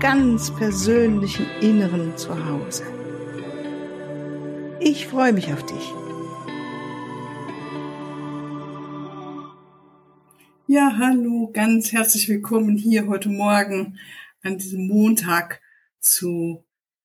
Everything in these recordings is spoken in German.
ganz persönlichen Inneren zu Hause. Ich freue mich auf dich. Ja, hallo, ganz herzlich willkommen hier heute Morgen an diesem Montag zu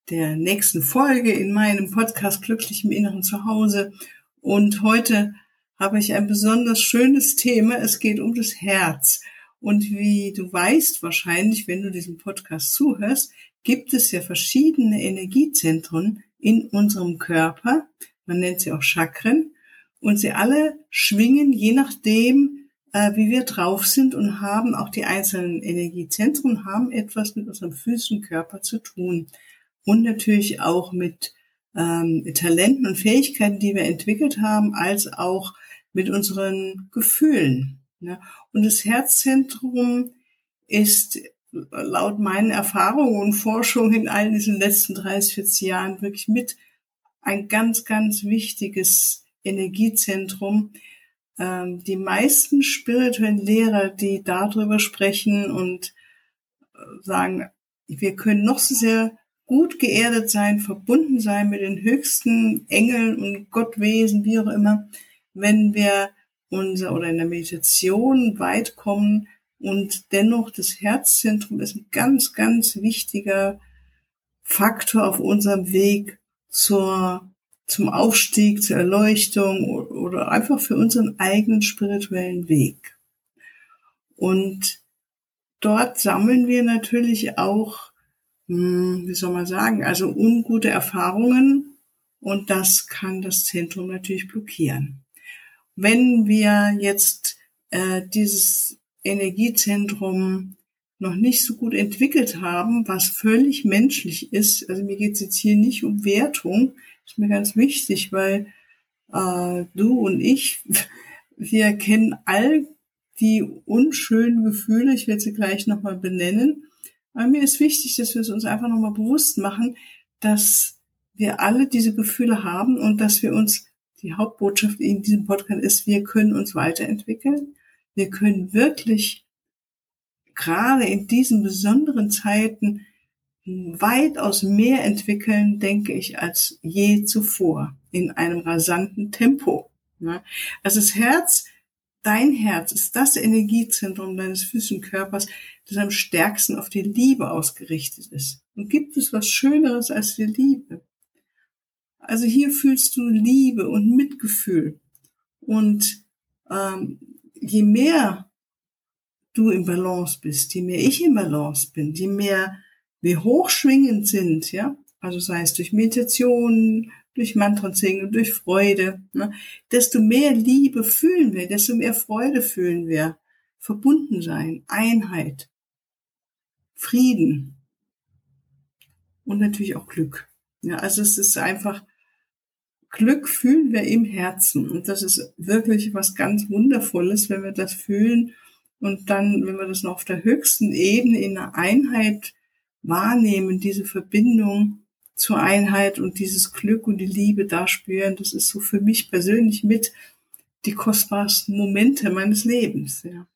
der nächsten Folge in meinem Podcast Glücklich im Inneren Zuhause. Und heute habe ich ein besonders schönes Thema. Es geht um das Herz. Und wie du weißt wahrscheinlich, wenn du diesem Podcast zuhörst, gibt es ja verschiedene Energiezentren in unserem Körper. Man nennt sie auch Chakren. Und sie alle schwingen je nachdem, äh, wie wir drauf sind und haben auch die einzelnen Energiezentren haben etwas mit unserem physischen Körper zu tun. Und natürlich auch mit ähm, Talenten und Fähigkeiten, die wir entwickelt haben, als auch mit unseren Gefühlen. Ne? Und das Herzzentrum ist laut meinen Erfahrungen und Forschungen in all diesen letzten 30, 40 Jahren wirklich mit ein ganz, ganz wichtiges Energiezentrum. Ähm, die meisten spirituellen Lehrer, die darüber sprechen und äh, sagen, wir können noch so sehr gut geerdet sein, verbunden sein mit den höchsten Engeln und Gottwesen, wie auch immer, wenn wir unser oder in der Meditation weit kommen und dennoch das Herzzentrum ist ein ganz, ganz wichtiger Faktor auf unserem Weg zur, zum Aufstieg, zur Erleuchtung oder einfach für unseren eigenen spirituellen Weg. Und dort sammeln wir natürlich auch, hm, wie soll man sagen, also ungute Erfahrungen und das kann das Zentrum natürlich blockieren wenn wir jetzt äh, dieses Energiezentrum noch nicht so gut entwickelt haben, was völlig menschlich ist, also mir geht es jetzt hier nicht um Wertung, ist mir ganz wichtig, weil äh, du und ich, wir kennen all die unschönen Gefühle, ich werde sie gleich nochmal benennen, aber mir ist wichtig, dass wir es uns einfach nochmal bewusst machen, dass wir alle diese Gefühle haben und dass wir uns die Hauptbotschaft in diesem Podcast ist, wir können uns weiterentwickeln. Wir können wirklich gerade in diesen besonderen Zeiten weitaus mehr entwickeln, denke ich, als je zuvor in einem rasanten Tempo. Also das Herz, dein Herz ist das Energiezentrum deines physischen Körpers, das am stärksten auf die Liebe ausgerichtet ist. Und gibt es was Schöneres als die Liebe? Also hier fühlst du Liebe und Mitgefühl. Und ähm, je mehr du im Balance bist, je mehr ich im Balance bin, je mehr wir hochschwingend sind, ja, also sei es durch Meditation, durch Mantren singen, durch Freude, ne, desto mehr Liebe fühlen wir, desto mehr Freude fühlen wir, verbunden sein, Einheit, Frieden und natürlich auch Glück. Ja, also es ist einfach Glück fühlen wir im Herzen. Und das ist wirklich was ganz Wundervolles, wenn wir das fühlen und dann, wenn wir das noch auf der höchsten Ebene in der Einheit wahrnehmen, diese Verbindung zur Einheit und dieses Glück und die Liebe da spüren, das ist so für mich persönlich mit die kostbarsten Momente meines Lebens. Ja.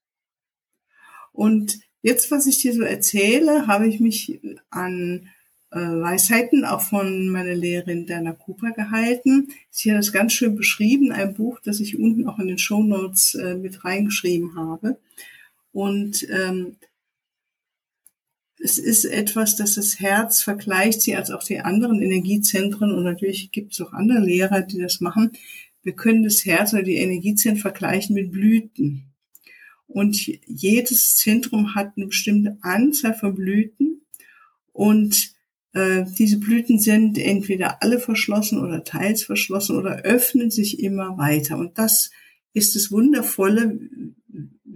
Und jetzt, was ich dir so erzähle, habe ich mich an Weisheiten auch von meiner Lehrerin Dana Cooper gehalten. Sie hat das ganz schön beschrieben, ein Buch, das ich unten auch in den Show Notes äh, mit reingeschrieben habe. Und ähm, es ist etwas, das das Herz vergleicht sie als auch die anderen Energiezentren und natürlich gibt es auch andere Lehrer, die das machen. Wir können das Herz oder die Energiezentren vergleichen mit Blüten. Und jedes Zentrum hat eine bestimmte Anzahl von Blüten und äh, diese Blüten sind entweder alle verschlossen oder teils verschlossen oder öffnen sich immer weiter. Und das ist das Wundervolle,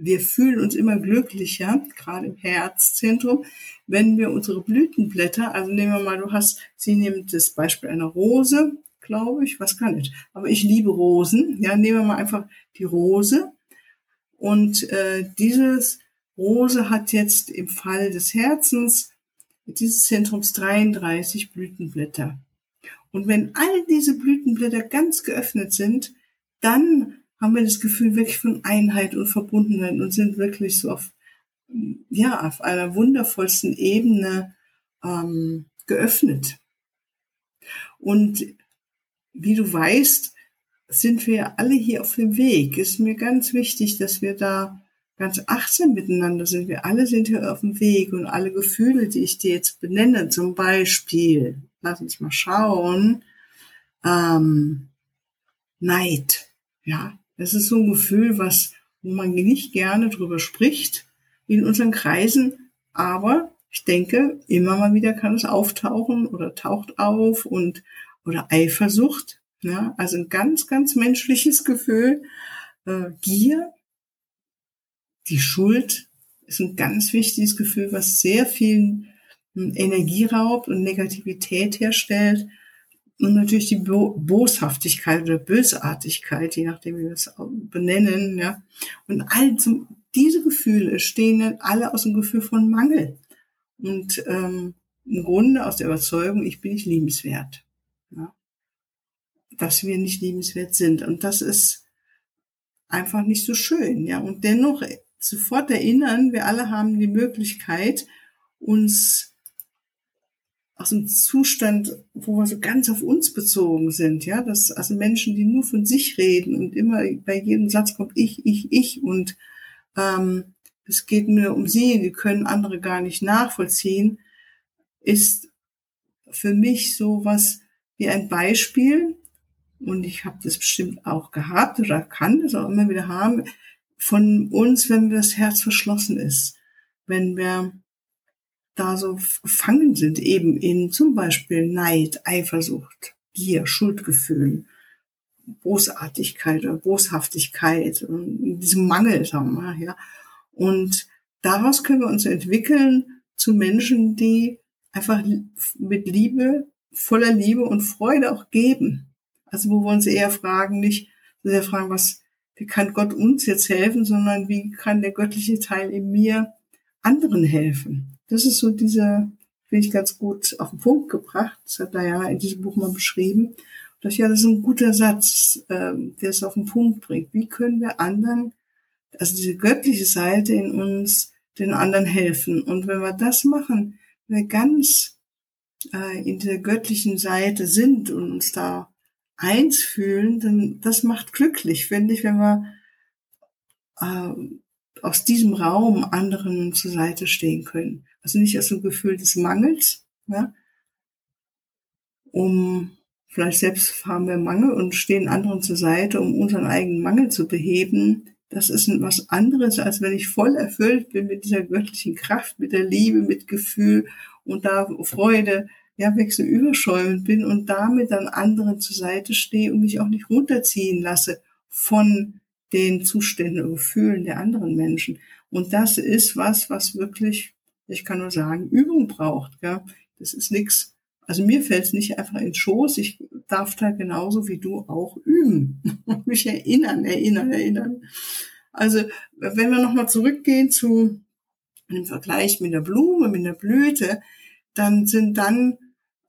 wir fühlen uns immer glücklicher, gerade im Herzzentrum, wenn wir unsere Blütenblätter, also nehmen wir mal, du hast, sie nimmt das Beispiel einer Rose, glaube ich, was kann ich, aber ich liebe Rosen, ja, nehmen wir mal einfach die Rose. Und äh, dieses Rose hat jetzt im Fall des Herzens dieses Zentrums 33 Blütenblätter. Und wenn all diese Blütenblätter ganz geöffnet sind, dann haben wir das Gefühl wirklich von Einheit und Verbundenheit und sind wirklich so auf, ja, auf einer wundervollsten Ebene ähm, geöffnet. Und wie du weißt, sind wir alle hier auf dem Weg. Ist mir ganz wichtig, dass wir da ganz achtsam miteinander sind. Wir alle sind hier auf dem Weg und alle Gefühle, die ich dir jetzt benenne, zum Beispiel, lass uns mal schauen, ähm, Neid, ja, das ist so ein Gefühl, was, wo man nicht gerne drüber spricht in unseren Kreisen, aber ich denke, immer mal wieder kann es auftauchen oder taucht auf und, oder Eifersucht, ja, also ein ganz, ganz menschliches Gefühl, äh, Gier, die Schuld ist ein ganz wichtiges Gefühl, was sehr viel hm, Energie raubt und Negativität herstellt. Und natürlich die Bo Boshaftigkeit oder Bösartigkeit, je nachdem, wie wir es benennen, ja. Und all diese Gefühle stehen alle aus dem Gefühl von Mangel. Und ähm, im Grunde aus der Überzeugung, ich bin nicht liebenswert. Ja. Dass wir nicht liebenswert sind. Und das ist einfach nicht so schön, ja. Und dennoch sofort erinnern, wir alle haben die Möglichkeit, uns aus dem Zustand, wo wir so ganz auf uns bezogen sind, ja, das also Menschen, die nur von sich reden und immer bei jedem Satz kommt ich, ich, ich und ähm, es geht nur um sie, die können andere gar nicht nachvollziehen, ist für mich so was wie ein Beispiel. Und ich habe das bestimmt auch gehabt oder kann das auch immer wieder haben von uns, wenn das Herz verschlossen ist, wenn wir da so gefangen sind, eben in zum Beispiel Neid, Eifersucht, Gier, Schuldgefühlen, Bosartigkeit oder Boshaftigkeit, diesem Mangel, sagen wir mal, ja. Und daraus können wir uns entwickeln zu Menschen, die einfach mit Liebe, voller Liebe und Freude auch geben. Also wo wir uns eher fragen, nicht sehr fragen, was, wie kann Gott uns jetzt helfen, sondern wie kann der göttliche Teil in mir anderen helfen. Das ist so dieser, finde ich ganz gut auf den Punkt gebracht. Das hat Diana in diesem Buch mal beschrieben. Das, ja, das ist ein guter Satz, ähm, der es auf den Punkt bringt. Wie können wir anderen, also diese göttliche Seite in uns, den anderen helfen? Und wenn wir das machen, wenn wir ganz äh, in der göttlichen Seite sind und uns da eins fühlen, dann das macht glücklich, finde ich, wenn wir äh, aus diesem Raum anderen zur Seite stehen können. Also nicht aus dem Gefühl des Mangels, ja, um vielleicht selbst haben wir Mangel und stehen anderen zur Seite, um unseren eigenen Mangel zu beheben. Das ist was anderes, als wenn ich voll erfüllt bin mit dieser göttlichen Kraft, mit der Liebe, mit Gefühl und da Freude ja, wechselüberschäumend bin und damit dann anderen zur Seite stehe und mich auch nicht runterziehen lasse von den Zuständen und Gefühlen der anderen Menschen. Und das ist was, was wirklich, ich kann nur sagen, Übung braucht. Ja. Das ist nichts. Also mir fällt es nicht einfach in Schoß. Ich darf da genauso wie du auch üben und mich erinnern, erinnern, erinnern. Also wenn wir nochmal zurückgehen zu einem Vergleich mit der Blume, mit der Blüte, dann sind dann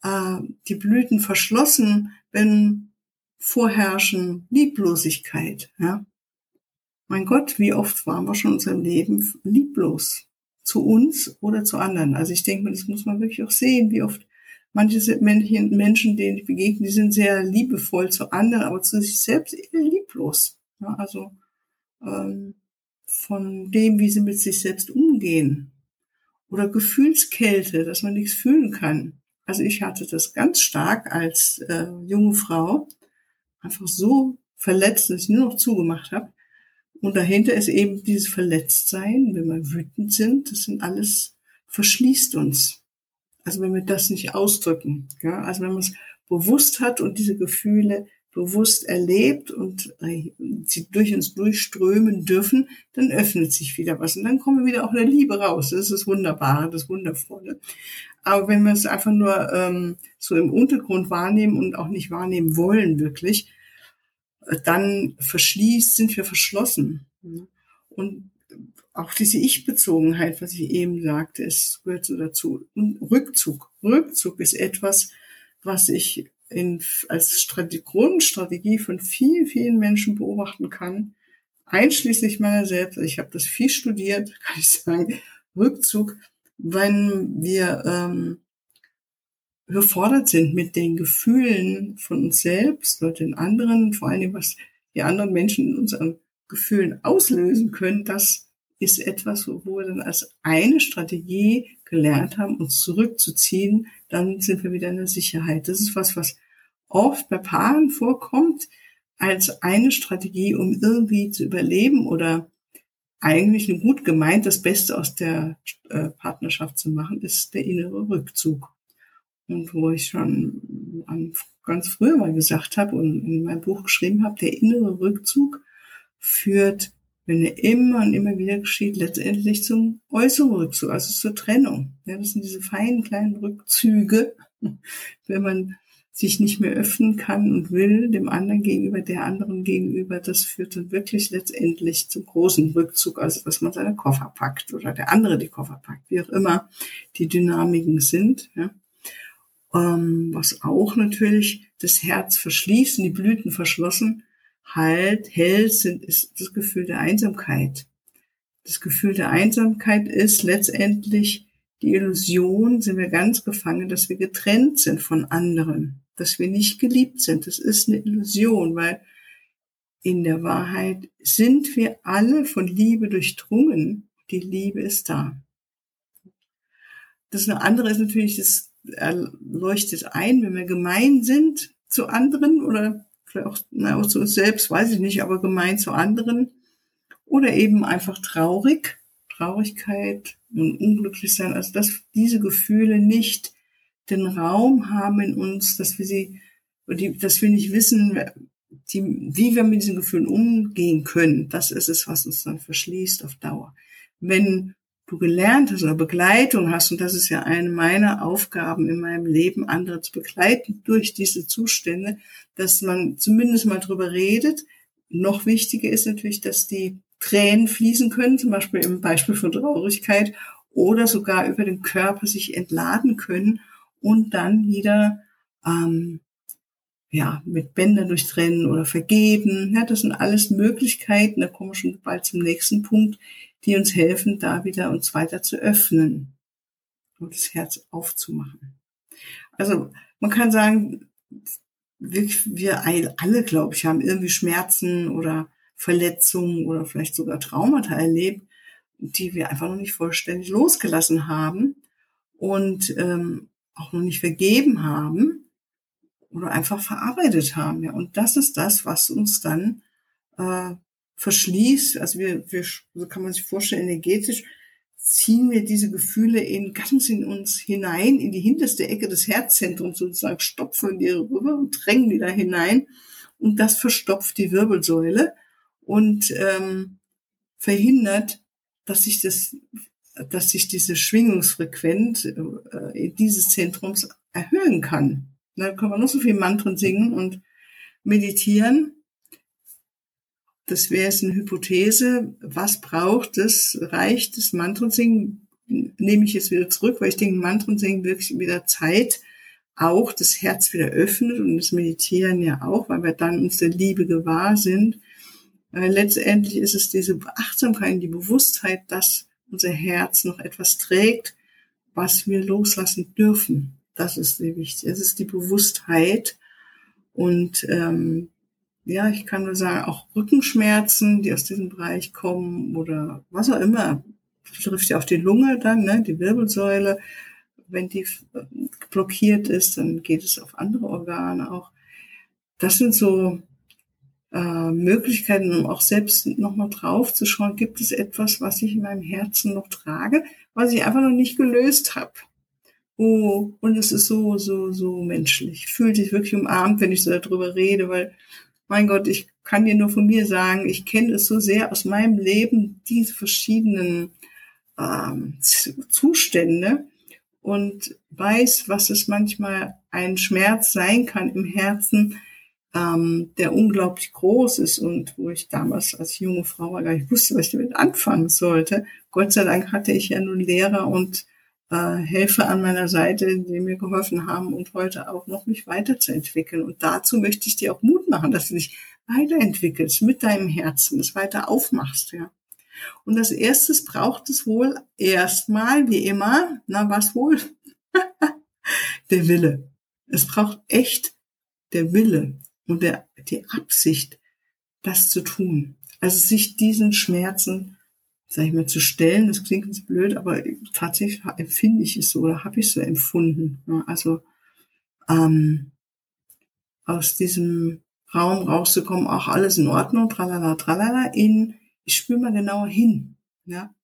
äh, die Blüten verschlossen, wenn vorherrschen Lieblosigkeit. Ja? Mein Gott, wie oft waren wir schon in unserem Leben lieblos zu uns oder zu anderen. Also ich denke, das muss man wirklich auch sehen, wie oft manche Menschen, denen ich begegne, die sind sehr liebevoll zu anderen, aber zu sich selbst eher lieblos. Ja, also ähm, von dem, wie sie mit sich selbst umgehen. Oder Gefühlskälte, dass man nichts fühlen kann. Also ich hatte das ganz stark als äh, junge Frau, einfach so verletzt, dass ich nur noch zugemacht habe. Und dahinter ist eben dieses Verletztsein, wenn wir wütend sind, das sind alles, verschließt uns. Also wenn wir das nicht ausdrücken, ja? also wenn man es bewusst hat und diese Gefühle, bewusst erlebt und äh, sie durch uns durchströmen dürfen, dann öffnet sich wieder was und dann kommen wir wieder auch in der Liebe raus. Das ist das Wunderbare, das Wundervolle. Aber wenn wir es einfach nur ähm, so im Untergrund wahrnehmen und auch nicht wahrnehmen wollen wirklich, äh, dann verschließt, sind wir verschlossen. Und auch diese Ich-Bezogenheit, was ich eben sagte, es gehört so dazu. Und Rückzug. Rückzug ist etwas, was ich in, als Strategie, Grundstrategie von vielen, vielen Menschen beobachten kann, einschließlich meiner selbst. Ich habe das viel studiert, kann ich sagen. Rückzug, wenn wir ähm, überfordert sind mit den Gefühlen von uns selbst oder den anderen, vor allem was die anderen Menschen in unseren Gefühlen auslösen können, das ist etwas, wo wir dann als eine Strategie gelernt haben, uns zurückzuziehen, dann sind wir wieder in der Sicherheit. Das ist was, was oft bei Paaren vorkommt, als eine Strategie, um irgendwie zu überleben oder eigentlich ein gut gemeint das Beste aus der äh, Partnerschaft zu machen, ist der innere Rückzug. Und wo ich schon ganz früher mal gesagt habe und in meinem Buch geschrieben habe, der innere Rückzug führt wenn er immer und immer wieder geschieht, letztendlich zum äußeren Rückzug, also zur Trennung. Ja, das sind diese feinen kleinen Rückzüge, wenn man sich nicht mehr öffnen kann und will, dem anderen gegenüber, der anderen gegenüber, das führt dann wirklich letztendlich zum großen Rückzug, also dass man seine Koffer packt oder der andere die Koffer packt, wie auch immer die Dynamiken sind. Ja. Ähm, was auch natürlich das Herz verschließt und die Blüten verschlossen halt hält, sind, ist das Gefühl der Einsamkeit. Das Gefühl der Einsamkeit ist letztendlich die Illusion, sind wir ganz gefangen, dass wir getrennt sind von anderen, dass wir nicht geliebt sind. Das ist eine Illusion, weil in der Wahrheit sind wir alle von Liebe durchdrungen. Die Liebe ist da. Das eine andere ist natürlich, das leuchtet ein, wenn wir gemein sind zu anderen oder vielleicht auch, na, auch zu uns selbst, weiß ich nicht, aber gemein zu anderen. Oder eben einfach traurig, Traurigkeit und unglücklich sein, also dass diese Gefühle nicht den Raum haben in uns, dass wir sie, dass wir nicht wissen, die, wie wir mit diesen Gefühlen umgehen können. Das ist es, was uns dann verschließt auf Dauer. Wenn du gelernt hast oder Begleitung hast, und das ist ja eine meiner Aufgaben in meinem Leben, andere zu begleiten durch diese Zustände, dass man zumindest mal drüber redet. Noch wichtiger ist natürlich, dass die Tränen fließen können, zum Beispiel im Beispiel von Traurigkeit, oder sogar über den Körper sich entladen können und dann wieder ähm, ja, mit Bändern durchtrennen oder vergeben. Ja, das sind alles Möglichkeiten, da kommen wir schon bald zum nächsten Punkt, die uns helfen, da wieder uns weiter zu öffnen und das Herz aufzumachen. Also man kann sagen, wir, wir alle, glaube ich, haben irgendwie Schmerzen oder Verletzungen oder vielleicht sogar Traumata erlebt, die wir einfach noch nicht vollständig losgelassen haben und ähm, auch noch nicht vergeben haben oder einfach verarbeitet haben. Ja. Und das ist das, was uns dann äh, verschließt. Also wir, wir, so kann man sich vorstellen, energetisch ziehen wir diese Gefühle in ganz in uns hinein, in die hinterste Ecke des Herzzentrums sozusagen, stopfen die rüber und drängen die da hinein. Und das verstopft die Wirbelsäule und ähm, verhindert, dass sich das, dass sich diese Schwingungsfrequenz äh, dieses Zentrums erhöhen kann. Da können wir noch so viel Mantren singen und meditieren. Das wäre jetzt eine Hypothese. Was braucht das Reich des Mantren-Singen? Nehme ich jetzt wieder zurück, weil ich denke, Mantren-Singen wirklich wieder Zeit auch das Herz wieder öffnet und das Meditieren ja auch, weil wir dann uns der Liebe gewahr sind. Weil letztendlich ist es diese Achtsamkeit, die Bewusstheit, dass unser Herz noch etwas trägt, was wir loslassen dürfen. Das ist sehr wichtig. Es ist die Bewusstheit. Und ähm, ja, ich kann nur sagen, auch Rückenschmerzen, die aus diesem Bereich kommen oder was auch immer, trifft ja auf die Lunge dann, ne, die Wirbelsäule. Wenn die blockiert ist, dann geht es auf andere Organe auch. Das sind so äh, Möglichkeiten, um auch selbst nochmal drauf zu schauen, gibt es etwas, was ich in meinem Herzen noch trage, was ich einfach noch nicht gelöst habe Oh, und es ist so, so, so menschlich. Fühlt sich wirklich umarmt, wenn ich so darüber rede, weil, mein Gott, ich kann dir nur von mir sagen, ich kenne es so sehr aus meinem Leben, diese verschiedenen ähm, Zustände und weiß, was es manchmal ein Schmerz sein kann im Herzen, ähm, der unglaublich groß ist und wo ich damals als junge Frau gar nicht wusste, was ich damit anfangen sollte. Gott sei Dank hatte ich ja nun Lehrer und äh, Helfer an meiner Seite, die mir geholfen haben und heute auch noch mich weiterzuentwickeln. Und dazu möchte ich dir auch Mut machen, dass du dich weiterentwickelst mit deinem Herzen, das weiter aufmachst, ja. Und als erstes braucht es wohl erstmal, wie immer, na was wohl? der Wille. Es braucht echt der Wille und der, die Absicht, das zu tun. Also sich diesen Schmerzen, sag ich mal, zu stellen. Das klingt jetzt blöd, aber tatsächlich empfinde ich es so oder habe ich so empfunden. Also ähm, aus diesem Raum rauszukommen, auch alles in Ordnung, tralala, tralala, in, ich spüre mal genauer hin. Ja?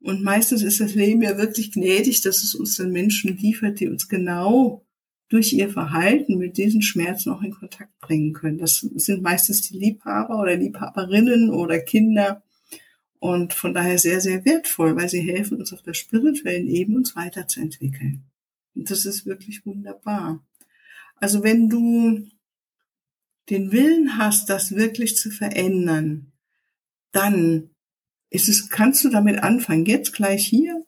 Und meistens ist das Leben ja wirklich gnädig, dass es uns dann Menschen liefert, die uns genau durch ihr Verhalten mit diesen Schmerzen auch in Kontakt bringen können. Das sind meistens die Liebhaber oder Liebhaberinnen oder Kinder und von daher sehr, sehr wertvoll, weil sie helfen uns auf der spirituellen Ebene uns weiterzuentwickeln. Und das ist wirklich wunderbar. Also wenn du den Willen hast, das wirklich zu verändern, dann ist es, kannst du damit anfangen, jetzt gleich hier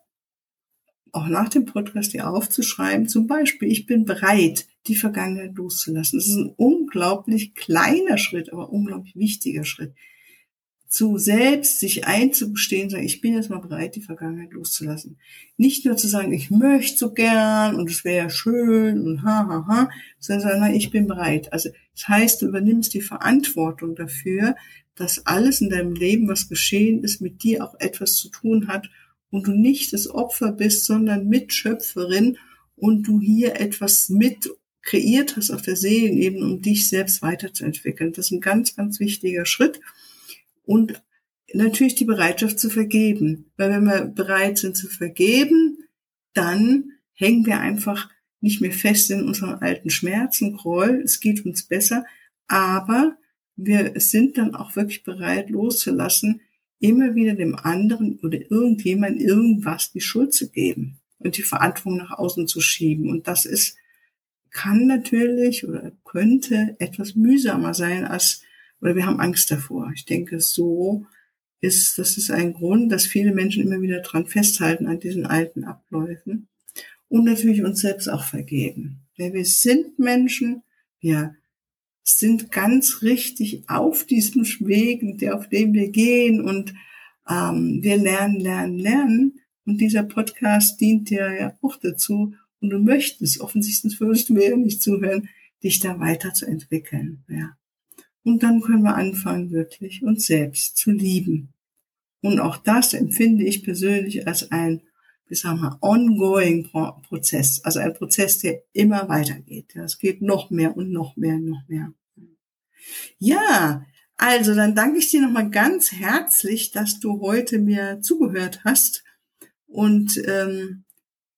auch nach dem Podcast dir aufzuschreiben, zum Beispiel, ich bin bereit, die Vergangenheit loszulassen. Das ist ein unglaublich kleiner Schritt, aber unglaublich wichtiger Schritt. Zu selbst sich einzugestehen, sagen, ich bin jetzt mal bereit, die Vergangenheit loszulassen. Nicht nur zu sagen, ich möchte so gern und es wäre ja schön und ha, ha, ha, sondern sagen, ich bin bereit. Also, das heißt, du übernimmst die Verantwortung dafür, dass alles in deinem Leben, was geschehen ist, mit dir auch etwas zu tun hat und du nicht das Opfer bist, sondern Mitschöpferin und du hier etwas mit kreiert hast auf der Seelenebene, um dich selbst weiterzuentwickeln. Das ist ein ganz, ganz wichtiger Schritt. Und natürlich die Bereitschaft zu vergeben. Weil wenn wir bereit sind zu vergeben, dann hängen wir einfach nicht mehr fest in unseren alten Schmerzen, Groll, es geht uns besser, aber wir sind dann auch wirklich bereit loszulassen, immer wieder dem anderen oder irgendjemand irgendwas die Schuld zu geben und die Verantwortung nach außen zu schieben. Und das ist, kann natürlich oder könnte etwas mühsamer sein als, oder wir haben Angst davor. Ich denke, so ist, das ist ein Grund, dass viele Menschen immer wieder dran festhalten an diesen alten Abläufen und natürlich uns selbst auch vergeben. Denn wir sind Menschen, wir sind ganz richtig auf diesem Weg, auf dem wir gehen und ähm, wir lernen, lernen, lernen. Und dieser Podcast dient dir ja auch dazu. Und du möchtest, offensichtlich würdest du mir ja nicht zuhören, dich da weiterzuentwickeln. Ja. Und dann können wir anfangen, wirklich uns selbst zu lieben. Und auch das empfinde ich persönlich als ein, wie sagen wir, ongoing Prozess. Also ein Prozess, der immer weitergeht. Ja, es geht noch mehr und noch mehr und noch mehr. Ja, also dann danke ich dir nochmal ganz herzlich, dass du heute mir zugehört hast und ähm,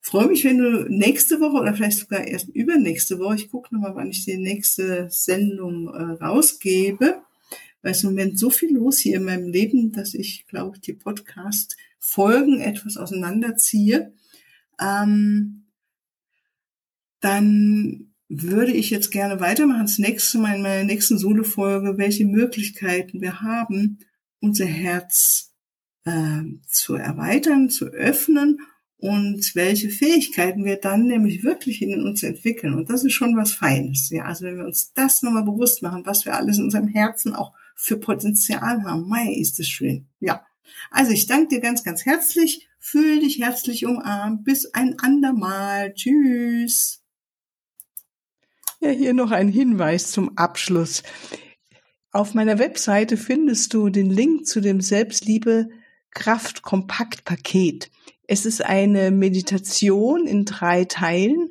freue mich, wenn du nächste Woche oder vielleicht sogar erst übernächste Woche, ich gucke nochmal, wann ich die nächste Sendung äh, rausgebe, weil es im Moment so viel los hier in meinem Leben, dass ich, glaube ich, die Podcast-Folgen etwas auseinanderziehe. Ähm, dann würde ich jetzt gerne weitermachen. Das nächste Mal in meiner nächsten Solo-Folge, welche Möglichkeiten wir haben, unser Herz äh, zu erweitern, zu öffnen und welche Fähigkeiten wir dann nämlich wirklich in uns entwickeln. Und das ist schon was Feines. Ja, also wenn wir uns das nochmal bewusst machen, was wir alles in unserem Herzen auch für Potenzial haben, mei, ist das schön. Ja. Also ich danke dir ganz, ganz herzlich. Fühl dich herzlich umarmt. Bis ein andermal. Tschüss. Ja, hier noch ein Hinweis zum Abschluss. Auf meiner Webseite findest du den Link zu dem Selbstliebe Kraft Kompakt Paket. Es ist eine Meditation in drei Teilen